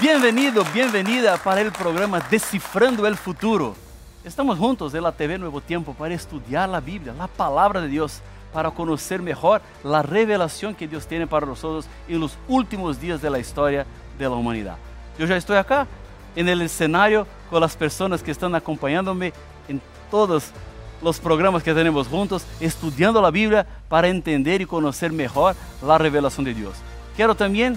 Bienvenido, bienvenida para el programa Descifrando el Futuro. Estamos juntos en la TV Nuevo Tiempo para estudiar la Biblia, la palabra de Dios, para conocer mejor la revelación que Dios tiene para nosotros en los últimos días de la historia de la humanidad. Yo ya estoy acá en el escenario con las personas que están acompañándome en todos los programas que tenemos juntos, estudiando la Biblia para entender y conocer mejor la revelación de Dios. Quiero también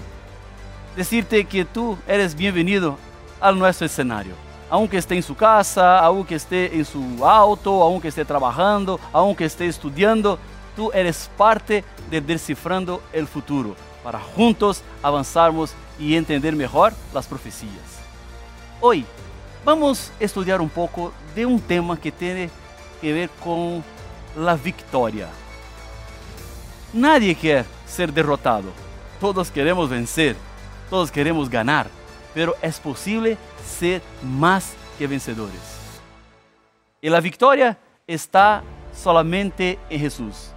decirte que tú eres bienvenido a nuestro escenario. Aunque esté en su casa, aunque esté en su auto, aunque esté trabajando, aunque esté estudiando, tú eres parte de Descifrando el Futuro, para juntos avanzarmos y entender mejor las profecías. Hoy vamos a estudiar un poco de un tema que tiene que ver con la victoria. Nadie quiere ser derrotado, todos queremos vencer todos queremos ganar, pero es posible ser más que vencedores. Y la victoria está solamente en Jesús.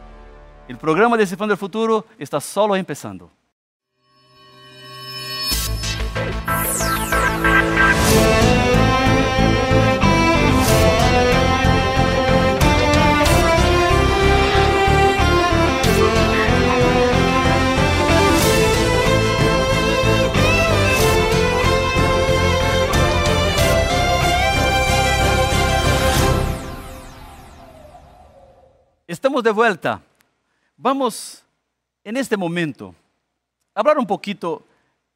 El programa Descifrando el Futuro está solo empezando. Estamos de vuelta. Vamos en este momento a hablar un poquito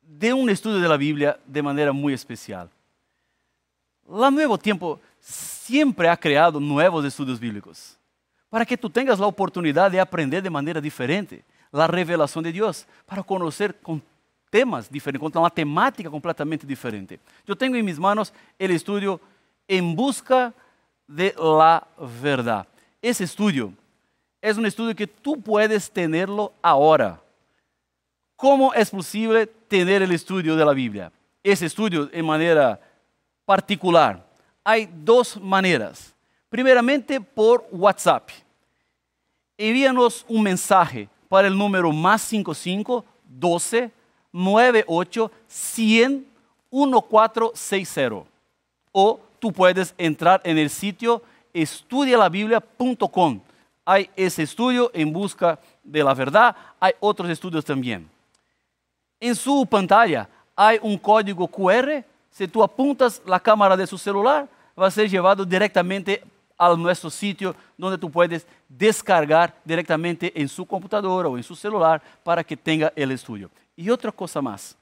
de un estudio de la Biblia de manera muy especial. La Nuevo Tiempo siempre ha creado nuevos estudios bíblicos para que tú tengas la oportunidad de aprender de manera diferente la revelación de Dios, para conocer con temas diferentes, con una temática completamente diferente. Yo tengo en mis manos el estudio En Busca de la Verdad. Ese estudio es un estudio que tú puedes tenerlo ahora. ¿Cómo es posible tener el estudio de la Biblia? Ese estudio en manera particular. Hay dos maneras. Primeramente por WhatsApp. Envíanos un mensaje para el número más 55 12 98 100 1460. O tú puedes entrar en el sitio estudialabiblia.com hay ese estudio en busca de la verdad, hay otros estudios también. En su pantalla hay un código QR, si tú apuntas la cámara de su celular, va a ser llevado directamente a nuestro sitio donde tú puedes descargar directamente en su computadora o en su celular para que tenga el estudio. Y otra cosa más,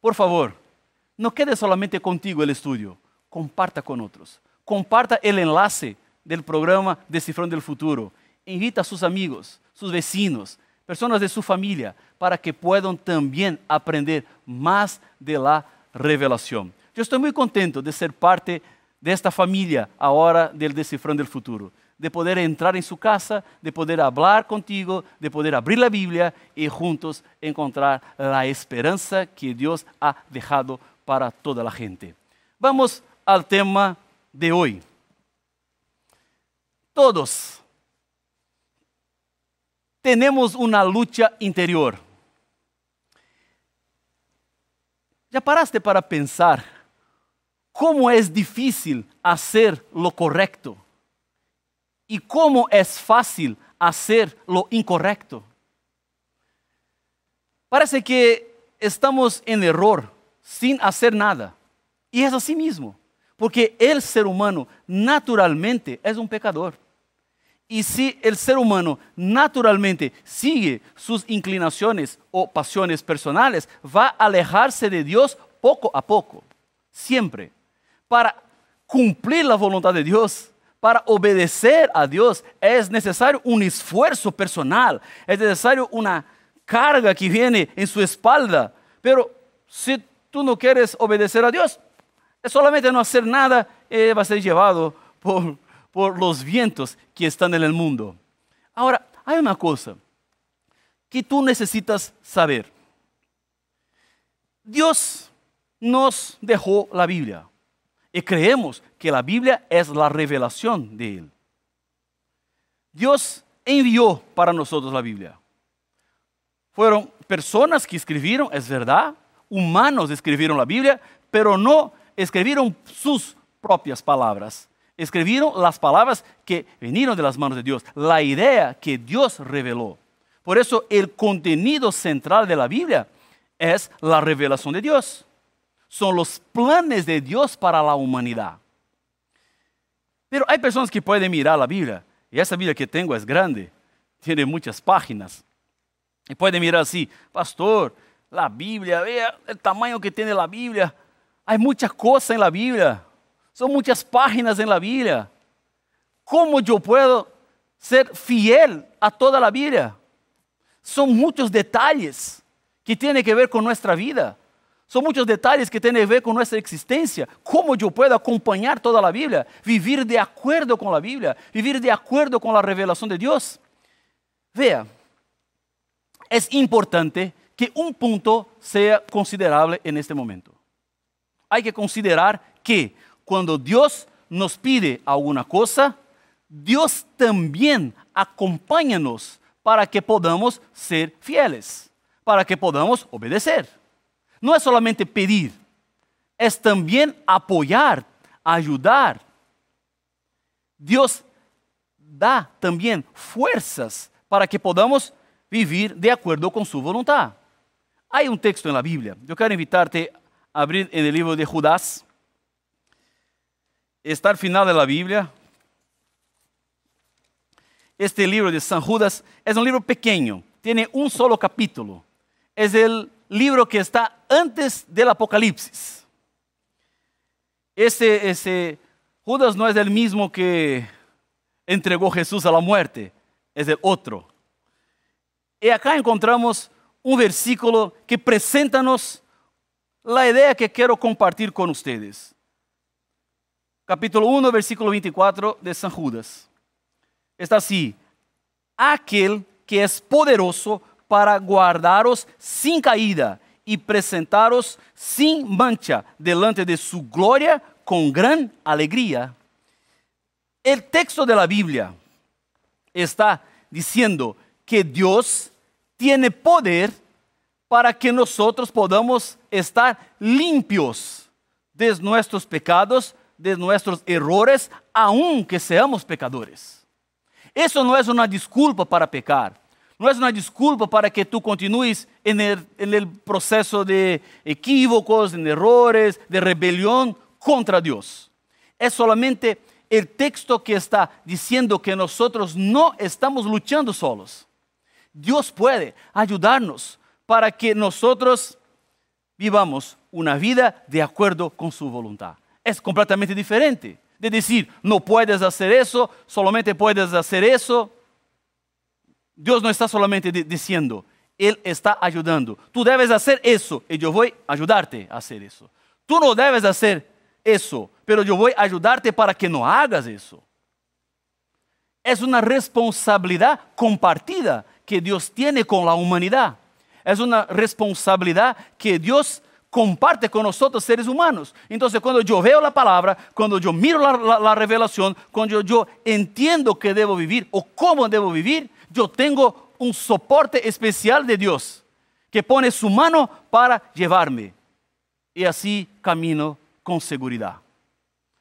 por favor, no quede solamente contigo el estudio, comparta con otros, comparta el enlace del programa Descifrando el Futuro invita a sus amigos, sus vecinos, personas de su familia, para que puedan también aprender más de la revelación. Yo estoy muy contento de ser parte de esta familia ahora del Descifrando el Futuro, de poder entrar en su casa, de poder hablar contigo, de poder abrir la Biblia y juntos encontrar la esperanza que Dios ha dejado para toda la gente. Vamos al tema de hoy. Todos tenemos una lucha interior. ¿Ya paraste para pensar cómo es difícil hacer lo correcto y cómo es fácil hacer lo incorrecto? Parece que estamos en error sin hacer nada. Y es así mismo, porque el ser humano naturalmente es un pecador. Y si el ser humano naturalmente sigue sus inclinaciones o pasiones personales, va a alejarse de Dios poco a poco, siempre. Para cumplir la voluntad de Dios, para obedecer a Dios, es necesario un esfuerzo personal, es necesario una carga que viene en su espalda. Pero si tú no quieres obedecer a Dios, es solamente no hacer nada, y va a ser llevado por por los vientos que están en el mundo. Ahora, hay una cosa que tú necesitas saber. Dios nos dejó la Biblia y creemos que la Biblia es la revelación de Él. Dios envió para nosotros la Biblia. Fueron personas que escribieron, es verdad, humanos escribieron la Biblia, pero no escribieron sus propias palabras. Escribieron las palabras que vinieron de las manos de Dios, la idea que Dios reveló. Por eso el contenido central de la Biblia es la revelación de Dios. Son los planes de Dios para la humanidad. Pero hay personas que pueden mirar la Biblia, y esa Biblia que tengo es grande, tiene muchas páginas. Y pueden mirar así, pastor, la Biblia, vea el tamaño que tiene la Biblia. Hay muchas cosas en la Biblia. Son muchas páginas en la Biblia. ¿Cómo yo puedo ser fiel a toda la Biblia? Son muchos detalles que tienen que ver con nuestra vida. Son muchos detalles que tienen que ver con nuestra existencia. ¿Cómo yo puedo acompañar toda la Biblia? Vivir de acuerdo con la Biblia, vivir de acuerdo con la revelación de Dios. Vea, es importante que un punto sea considerable en este momento. Hay que considerar que cuando Dios nos pide alguna cosa, Dios también acompáñanos para que podamos ser fieles, para que podamos obedecer. No es solamente pedir, es también apoyar, ayudar. Dios da también fuerzas para que podamos vivir de acuerdo con su voluntad. Hay un texto en la Biblia. Yo quiero invitarte a abrir en el libro de Judas. Está al final de la Biblia. Este libro de San Judas es un libro pequeño. Tiene un solo capítulo. Es el libro que está antes del Apocalipsis. Ese, ese Judas no es el mismo que entregó Jesús a la muerte, es el otro. Y acá encontramos un versículo que presenta-nos la idea que quiero compartir con ustedes. Capítulo 1, versículo 24 de San Judas. Está así, aquel que es poderoso para guardaros sin caída y presentaros sin mancha delante de su gloria con gran alegría. El texto de la Biblia está diciendo que Dios tiene poder para que nosotros podamos estar limpios de nuestros pecados, de nuestros errores, aunque seamos pecadores. Eso no es una disculpa para pecar. No es una disculpa para que tú continúes en el, proceso de equívocos, en errores, de rebelión contra Dios. Es solamente el texto que está diciendo que nosotros no estamos luchando solos. Dios puede ayudarnos para que nosotros vivamos una vida de acuerdo con su voluntad. Es completamente diferente de decir, no puedes hacer eso, solamente puedes hacer eso. Dios no está solamente diciendo, Él está ayudando. Tú debes hacer eso y yo voy a ayudarte a hacer eso. Tú no debes hacer eso, pero yo voy a ayudarte para que no hagas eso. Es una responsabilidad compartida que Dios tiene con la humanidad. Es una responsabilidad que Dios comparte con nosotros seres humanos. Entonces cuando yo veo la palabra, cuando yo miro la, revelación, cuando yo, entiendo que debo vivir o cómo debo vivir, yo tengo un soporte especial de Dios que pone su mano para llevarme. Y así camino con seguridad.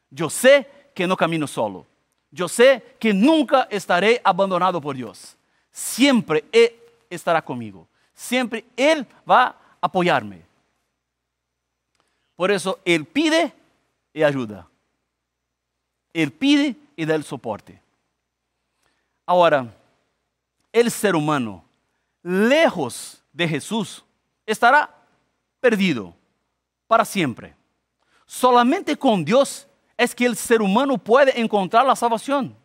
Yo sé que no camino solo. Yo sé que nunca estaré abandonado por Dios siempre Él estará conmigo. Siempre Él va a apoyarme. Por eso Él pide y ayuda. Él pide y da el soporte. Ahora, el ser humano, lejos de Jesús, estará perdido para siempre. Solamente con Dios es que el ser humano puede encontrar la salvación.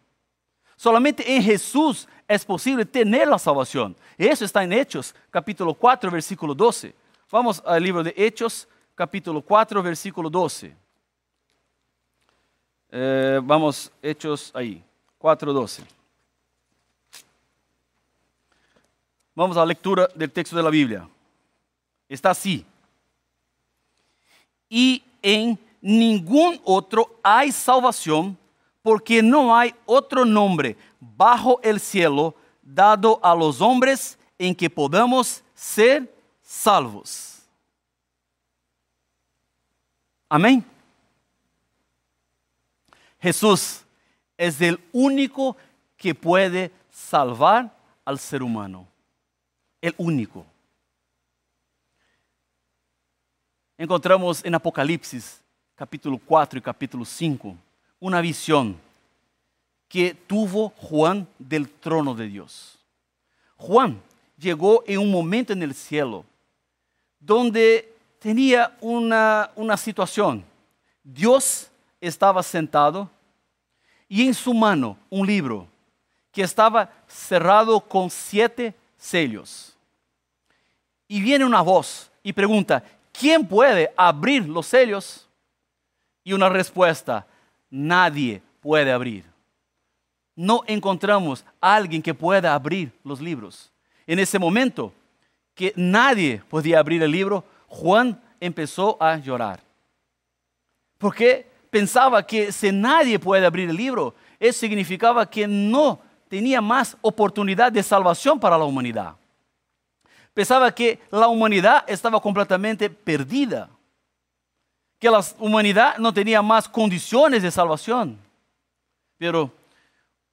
Solamente en Jesús es posible tener la salvación. Eso está en Hechos, capítulo 4, versículo 12. Vamos al libro de Hechos, capítulo 4, versículo 12. Eh, vamos, Hechos ahí, 4, 12. Vamos a la lectura del texto de la Biblia. Está así. Y en ningún otro hay salvación porque no hay otro nombre bajo el cielo dado a los hombres en que podamos ser salvos. Amén. Jesús es el único que puede salvar al ser humano. El único. Encontramos en Apocalipsis, capítulo 4 y capítulo 5, una visión que tuvo Juan del trono de Dios. Juan llegó en un momento en el cielo donde tenía una, una situación. Dios estaba sentado y en su mano un libro que estaba cerrado con siete sellos. Y viene una voz y pregunta, ¿quién puede abrir los sellos? Y una respuesta, nadie puede abrir. No encontramos a alguien que pueda abrir los libros. En ese momento que nadie podía abrir el libro, Juan empezó a llorar. Porque pensaba que si nadie puede abrir el libro, eso significaba que no tenía más oportunidad de salvación para la humanidad. Pensaba que la humanidad estaba completamente perdida, que la humanidad no tenía más condiciones de salvación. Pero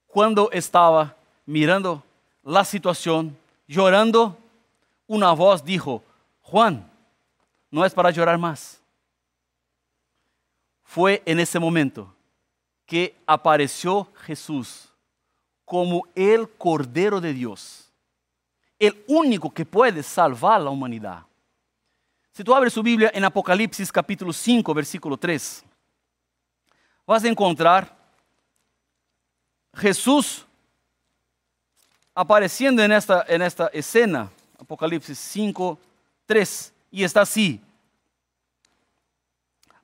cuando estaba mirando la situación, llorando, una voz dijo, Juan, no es para llorar más. Fue en ese momento que apareció Jesús como el Cordero de Dios, el único que puede salvar la humanidad. Si tú abres su Biblia en Apocalipsis capítulo 5, versículo 3, vas a encontrar Jesús apareciendo en esta, en esta escena, Apocalipsis 5, 3, y está así.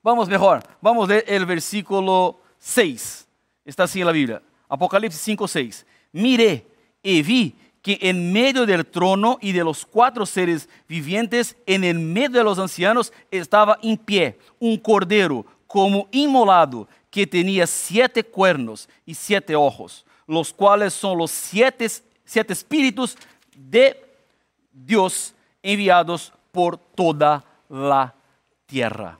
Vamos mejor, vamos a leer el versículo 6. Está así en la Biblia. Apocalipsis 5, 6. Miré y vi que en medio del trono y de los cuatro seres vivientes, en el medio de los ancianos, estaba en pie un cordero como inmolado que tenía siete cuernos y siete ojos, los cuales son los siete, siete espíritus de Dios enviados por toda la tierra.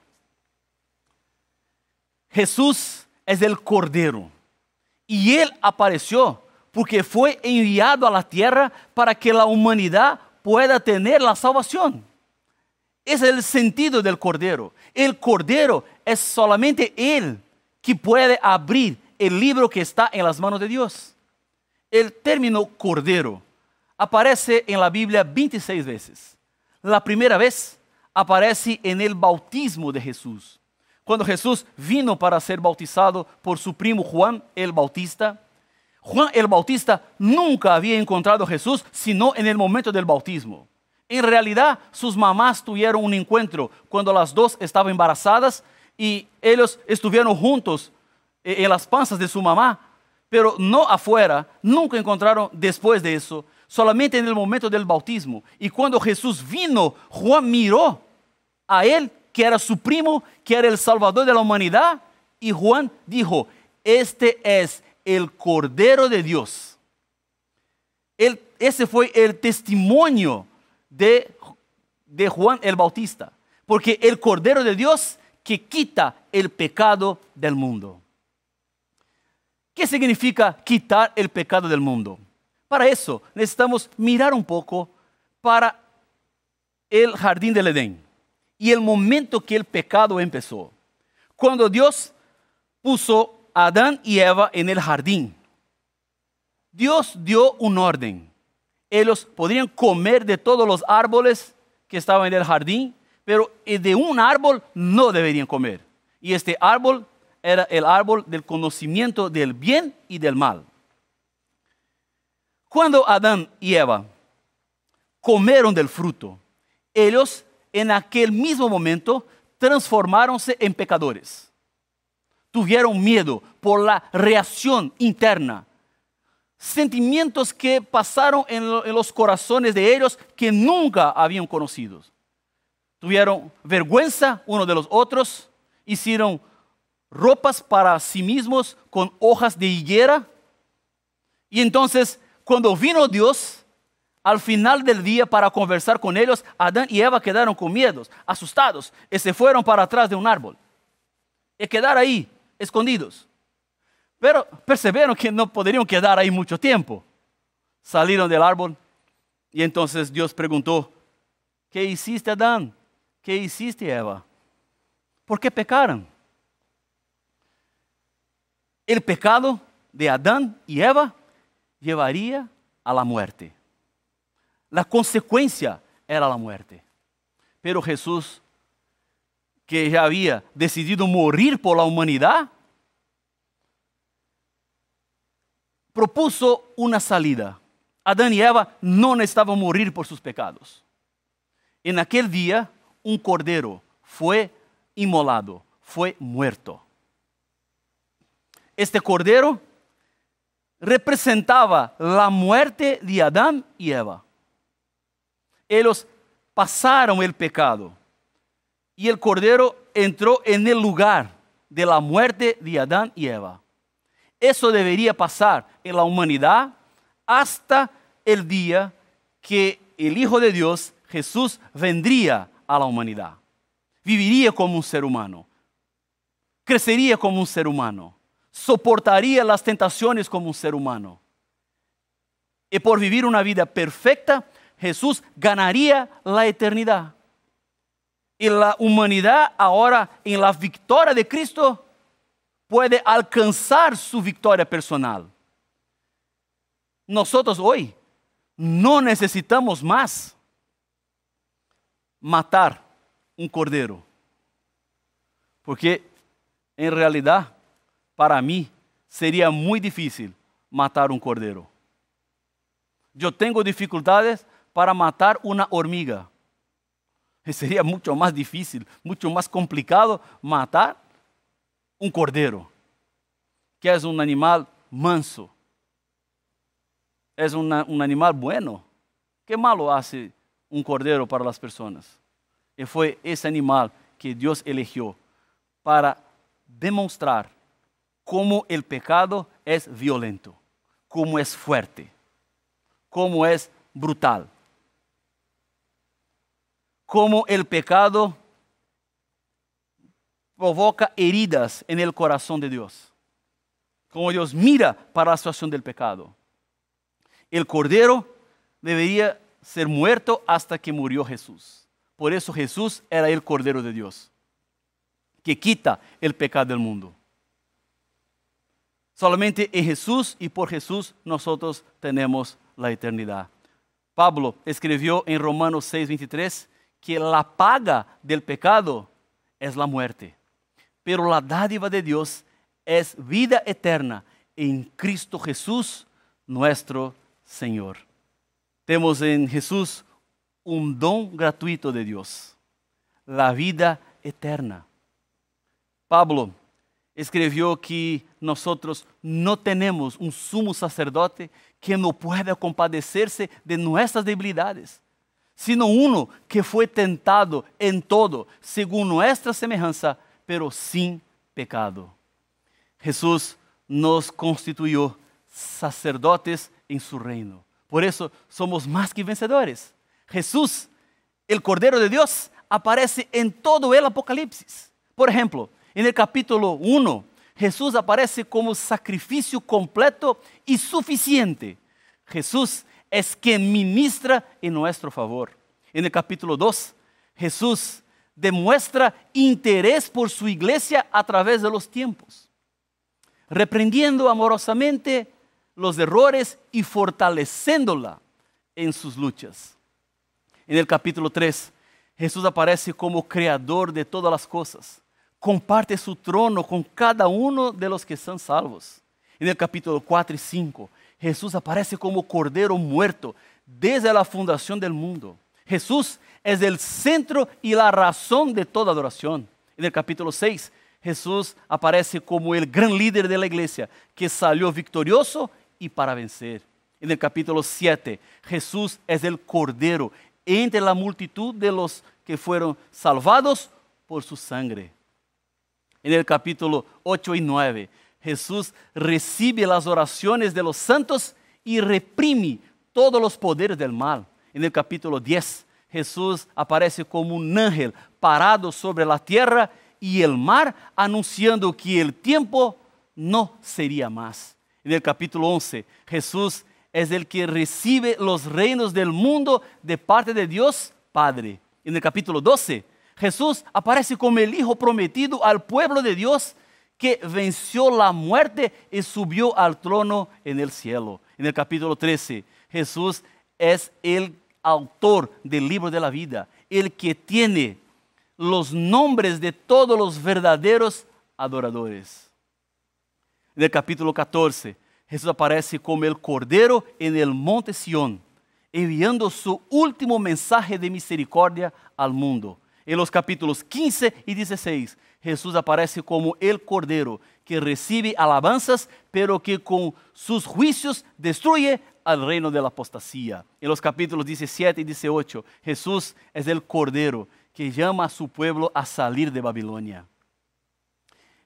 Jesús es el Cordero y Él apareció porque fue enviado a la tierra para que la humanidad pueda tener la salvación. Ese es el sentido del Cordero. El Cordero es solamente Él que puede abrir el libro que está en las manos de Dios. El término Cordero aparece en la Biblia 26 veces. La primera vez aparece en el bautismo de Jesús. Cuando Jesús vino para ser bautizado por su primo Juan el Bautista, Juan el Bautista nunca había encontrado a Jesús sino en el momento del bautismo. En realidad, sus mamás tuvieron un encuentro cuando las dos estaban embarazadas y ellos estuvieron juntos eh, en las panzas de su mamá, pero no afuera, nunca encontraron después de eso, solamente en el momento del bautismo. Y cuando Jesús vino, Juan miró a él que era su primo, que era el Salvador de la humanidad. Y Juan dijo, este es el Cordero de Dios. ese fue el testimonio de, de Juan el Bautista. Porque el Cordero de Dios que quita el pecado del mundo. ¿Qué significa quitar el pecado del mundo? Para eso necesitamos mirar un poco para el jardín del Edén y el momento que el pecado empezó. Cuando Dios puso a Adán y Eva en el jardín, Dios dio un orden. Ellos podrían comer de todos los árboles que estaban en el jardín, pero de un árbol no deberían comer. Y este árbol era el árbol del conocimiento del bien y del mal. Cuando Adán y Eva comieron del fruto, ellos en aquel mismo momento transformaronse en pecadores. Tuvieron miedo por la reacción interna. Sentimientos que pasaron en, los corazones de ellos que nunca habían conocido. Tuvieron vergüenza uno de los otros, hicieron ropas para sí mismos con hojas de higuera. Y entonces, cuando vino Dios, al final del día para conversar con ellos, Adán y Eva quedaron con miedos, asustados, y se fueron para atrás de un árbol. y quedar ahí, escondidos. Pero percibieron que no podrían quedar ahí mucho tiempo. Salieron del árbol y entonces Dios preguntó, ¿qué hiciste Adán? ¿Qué hiciste Eva? ¿Por qué pecaron? El pecado de Adán y Eva llevaría a la muerte. La consecuencia era la muerte. Pero Jesús, que ya había decidido morir por la humanidad, propuso una salida. Adán y Eva no necesitaban morir por sus pecados. En aquel día, un cordero fue inmolado, fue muerto. Este cordero representaba la muerte de Adán y Eva. Ellos pasaron el pecado y el cordero entró en el lugar de la muerte de Adán y Eva. Eso debería pasar en la humanidad hasta el día que el Hijo de Dios, Jesús, vendría a la humanidad. Viviría como un ser humano. Crecería como un ser humano. Soportaría las tentaciones como un ser humano. Y por vivir una vida perfecta, Jesús ganaría la eternidad. Y la humanidad ahora en la victoria de Cristo puede alcanzar su victoria personal. Nosotros hoy no necesitamos más matar un cordero. Porque en realidad, para mí, sería muy difícil matar un cordero. Yo tengo dificultades para matar una hormiga. Sería mucho más difícil, mucho más complicado matar un cordero, que es un animal manso, es un animal bueno. ¿Qué malo hace un cordero para las personas? Y fue ese animal que Dios eligió para demostrar cómo el pecado es violento, cómo es fuerte, cómo es brutal, cómo el pecado provoca heridas en el corazón de Dios, cómo Dios mira para la situación del pecado. El cordero debería ser muerto hasta que murió Jesús. Por eso Jesús era el cordero de Dios, que quita el pecado del mundo. Solamente en Jesús y por Jesús nosotros tenemos la eternidad. Pablo escribió en Romanos 6:23 que la paga del pecado es la muerte, pero la dádiva de Dios es vida eterna en Cristo Jesús, nuestro Señor. Tenemos en Jesús un don gratuito de Dios, la vida eterna. Pablo escribió que nosotros no tenemos un sumo sacerdote que no pueda compadecerse de nuestras debilidades, sino uno que fue tentado en todo, según nuestra semejanza, pero sin pecado. Jesús nos constituyó sacerdotes en su reino. Por eso somos más que vencedores. Jesús, el Cordero de Dios, aparece en todo el Apocalipsis. Por ejemplo, en el capítulo 1, Jesús aparece como sacrificio completo y suficiente. Jesús es quien ministra en nuestro favor. En el capítulo 2, Jesús demuestra interés por su iglesia a través de los tiempos, reprendiendo amorosamente los errores y fortaleciéndola en sus luchas. En el capítulo 3, Jesús aparece como creador de todas las cosas. Comparte su trono con cada uno de los que son salvos. En el capítulo 4 y 5, Jesús aparece como cordero muerto desde la fundación del mundo. Jesús es el centro y la razón de toda adoración. En el capítulo 6, Jesús aparece como el gran líder de la iglesia que salió victorioso y para vencer. En el capítulo 7, Jesús es el Cordero entre la multitud de los que fueron salvados por su sangre. En el capítulo 8 y 9, Jesús recibe las oraciones de los santos y reprime todos los poderes del mal. En el capítulo 10, Jesús aparece como un ángel parado sobre la tierra y el mar, anunciando que el tiempo no sería más. En el capítulo 11, Jesús es el que recibe los reinos del mundo de parte de Dios Padre. En el capítulo 12, Jesús aparece como el Hijo prometido al pueblo de Dios que venció la muerte y subió al trono en el cielo. En el capítulo 13, Jesús es el autor del libro de la vida, el que tiene los nombres de todos los verdaderos adoradores. En el capítulo 14, Jesús aparece como el Cordero en el monte Sión, enviando su último mensaje de misericordia al mundo. En los capítulos 15 y 16, Jesús aparece como el Cordero que recibe alabanzas, pero que con sus juicios destruye al reino de la apostasía. En los capítulos 17 y 18, Jesús es el Cordero que llama a su pueblo a salir de Babilonia.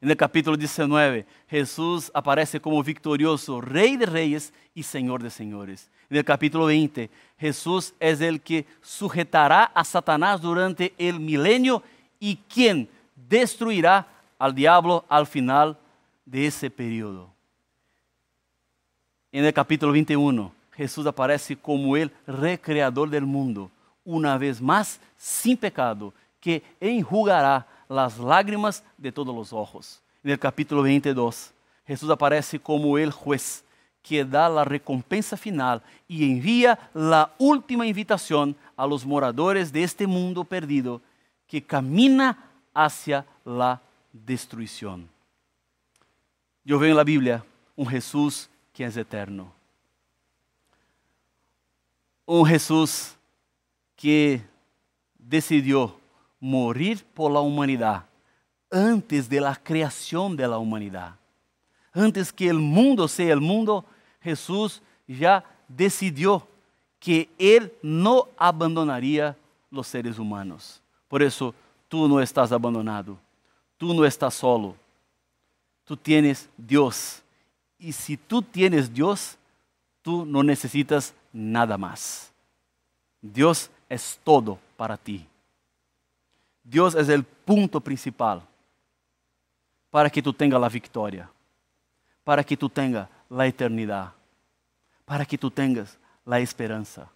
En el capítulo 19, Jesús aparece como victorioso, Rey de Reyes y Señor de Señores. En el capítulo 20, Jesús es el que sujetará a Satanás durante el milenio y quien destruirá al diablo al final de ese periodo. En el capítulo 21, Jesús aparece como el recreador del mundo, una vez más sin pecado, que enjugará las lágrimas de todos los ojos. En el capítulo 22, Jesús aparece como el juez que da la recompensa final y envía la última invitación a los moradores de este mundo perdido que camina hacia la destruição. Eu vejo na Bíblia um Jesus que é eterno. Um Jesus que decidiu morir por la humanidade antes de la creação de la humanidade. Antes que o mundo seja o mundo, Jesus já decidiu que Ele não abandonaria os seres humanos. Por isso, tu não estás abandonado. tú no estás solo, tú tienes Dios. Y si tú tienes Dios, tú no necesitas nada más. Dios es todo para ti. Dios es el punto principal para que tú tengas la victoria, para que tú tengas la eternidad, para que tú tengas la esperanza,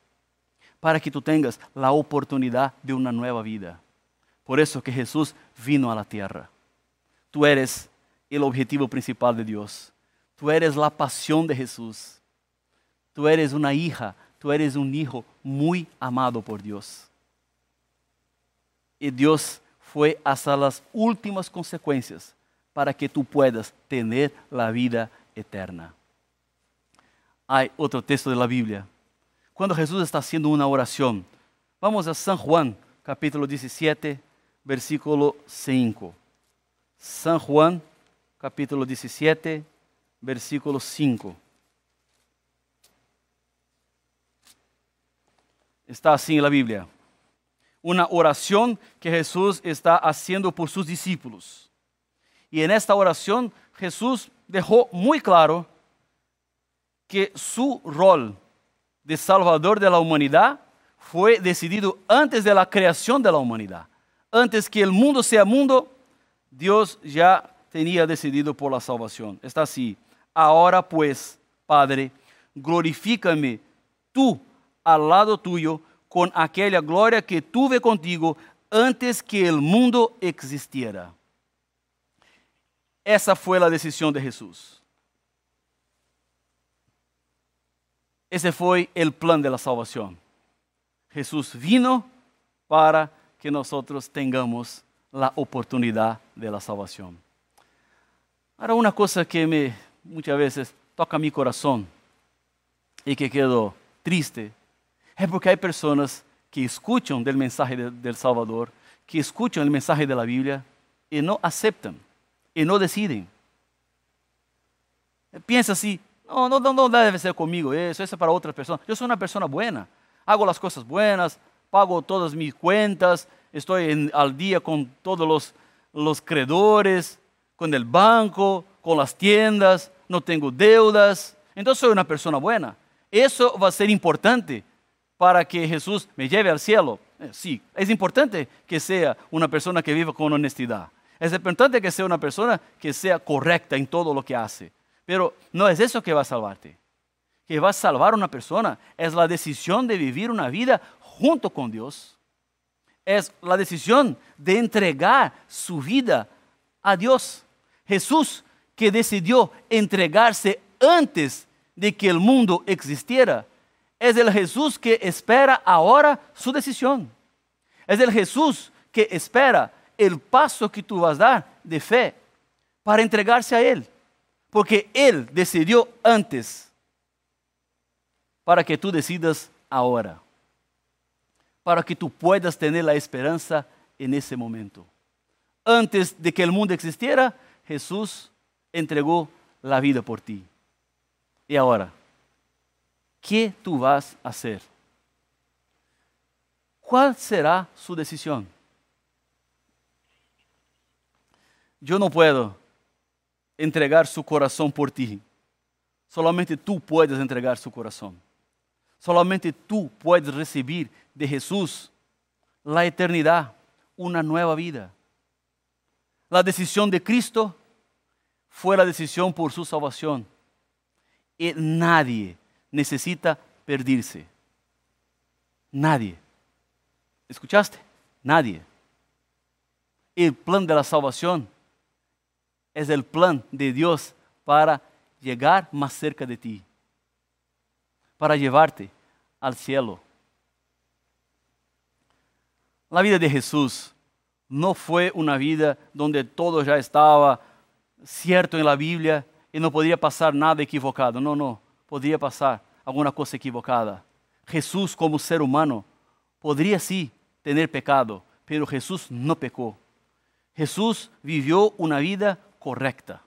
para que tú tengas la oportunidad de una nueva vida. Por eso que Jesús vino a la tierra. Tú eres el objetivo principal de Dios. Tú eres la pasión de Jesús. Tú eres una hija, tú eres un hijo muy amado por Dios. Y Dios fue hasta las últimas consecuencias para que tú puedas tener la vida eterna. Hay otro texto de la Biblia. Cuando Jesús está haciendo una oración, vamos a San Juan, capítulo 17, versículo 5. San Juan, capítulo 17, versículo 5. Está así en la Biblia. Una oración que Jesús está haciendo por sus discípulos. Y en esta oración Jesús dejó muy claro que su rol de salvador de la humanidad fue decidido antes de la creación de la humanidad. Antes que el mundo sea mundo, Dios ya tenía decidido por la salvación. Está así. Ahora pues, Padre, glorifícame tú al lado tuyo con aquella gloria que tuve contigo antes que el mundo existiera. Essa foi a decisão de Jesus. Esse foi o plano da salvação. Jesus vino para que nós la oportunidad de la salvación. Ahora, una cosa que me muchas veces toca mi corazón y que quedo triste es porque hay personas que escuchan del mensaje de, del Salvador, que escuchan el mensaje de la Biblia y no aceptan y no deciden. Piensa así, no, no, no debe ser conmigo eso, eso es para otras personas. Yo soy una persona buena, hago las cosas buenas, pago todas mis cuentas, estoy al día con todos los, los credores, con el banco, con las tiendas, no tengo deudas, entonces soy una persona buena. Eso va a ser importante para que Jesús me lleve al cielo. Eh, sí, es importante que sea una persona que viva con honestidad. Es importante que sea una persona que sea correcta en todo lo que hace. Pero no es eso que va a salvarte. Que va a salvar a una persona es la decisión de vivir una vida junto con Dios. Es la decisión de entregar su vida a Dios. Jesús que decidió entregarse antes de que el mundo existiera, es el Jesús que espera ahora su decisión. Es el Jesús que espera el paso que tú vas a dar de fe para entregarse a Él. Porque Él decidió antes para que tú decidas ahora. Para que tú puedas tener la esperanza en ese momento. Antes de que el mundo existiera, Jesús entregó la vida por ti. Y ahora, ¿qué tú vas a hacer? ¿Cuál será su decisión? Yo no puedo entregar su corazón por ti. Solamente tú puedes entregar su corazón. Solamente tú puedes recibir de Jesús la eternidad, una nueva vida. La decisión de Cristo fue la decisión por su salvación. Y nadie necesita perderse. Nadie. ¿Escuchaste? Nadie. El plan de la salvación es el plan de Dios para llegar más cerca de ti, para llevarte al cielo. La vida de Jesús no fue una vida donde todo ya estaba cierto en la Biblia y no podía pasar nada equivocado. No, no, podría pasar alguna cosa equivocada. Jesús como ser humano podría sí tener pecado, pero Jesús no pecó. Jesús vivió una vida correcta.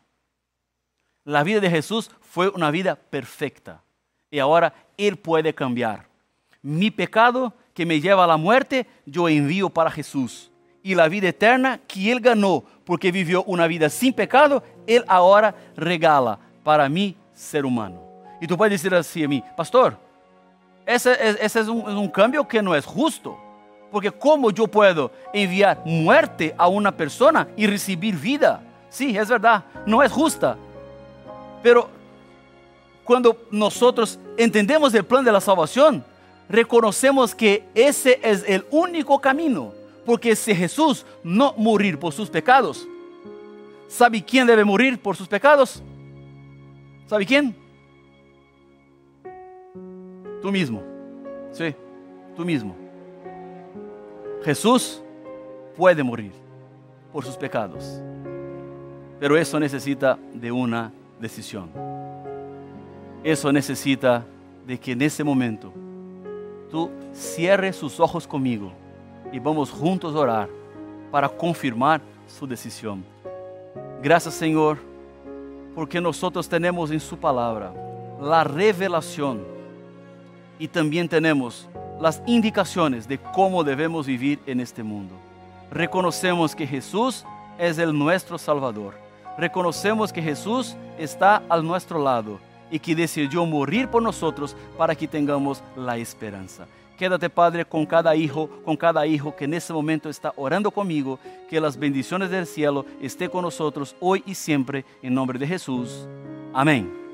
La vida de Jesús fue una vida perfecta y ahora Él puede cambiar. Mi pecado que me lleva a la muerte, yo envío para Jesús. Y la vida eterna que Él ganó porque vivió una vida sin pecado, Él ahora regala para mí, ser humano. Y tú puedes decir así a mí, pastor, ese, ese es, un, un cambio que no es justo. Porque ¿cómo yo puedo enviar muerte a una persona y recibir vida? Sí, es verdad, no es justa. Pero cuando nosotros entendemos el plan de la salvación, reconocemos que ese es el único camino. Porque si Jesús no morir por sus pecados, ¿sabe quién debe morir por sus pecados? ¿Sabe quién? Tú mismo. Sí, tú mismo. Jesús puede morir por sus pecados. Pero eso necesita de una decisión. Eso necesita de que en ese momento tú cierres sus ojos conmigo y vamos juntos a orar para confirmar su decisión. Gracias Señor, porque nosotros tenemos en su palabra la revelación y también tenemos las indicaciones de cómo debemos vivir en este mundo. Reconocemos que Jesús es el nuestro Salvador. Reconocemos que Jesús está a nuestro lado y que decidió morir por nosotros para que tengamos la esperanza. Quédate, Padre, con cada hijo, con cada hijo que en este momento está orando conmigo. Que las bendiciones del cielo estén con nosotros hoy y siempre, en nombre de Jesús. Amén.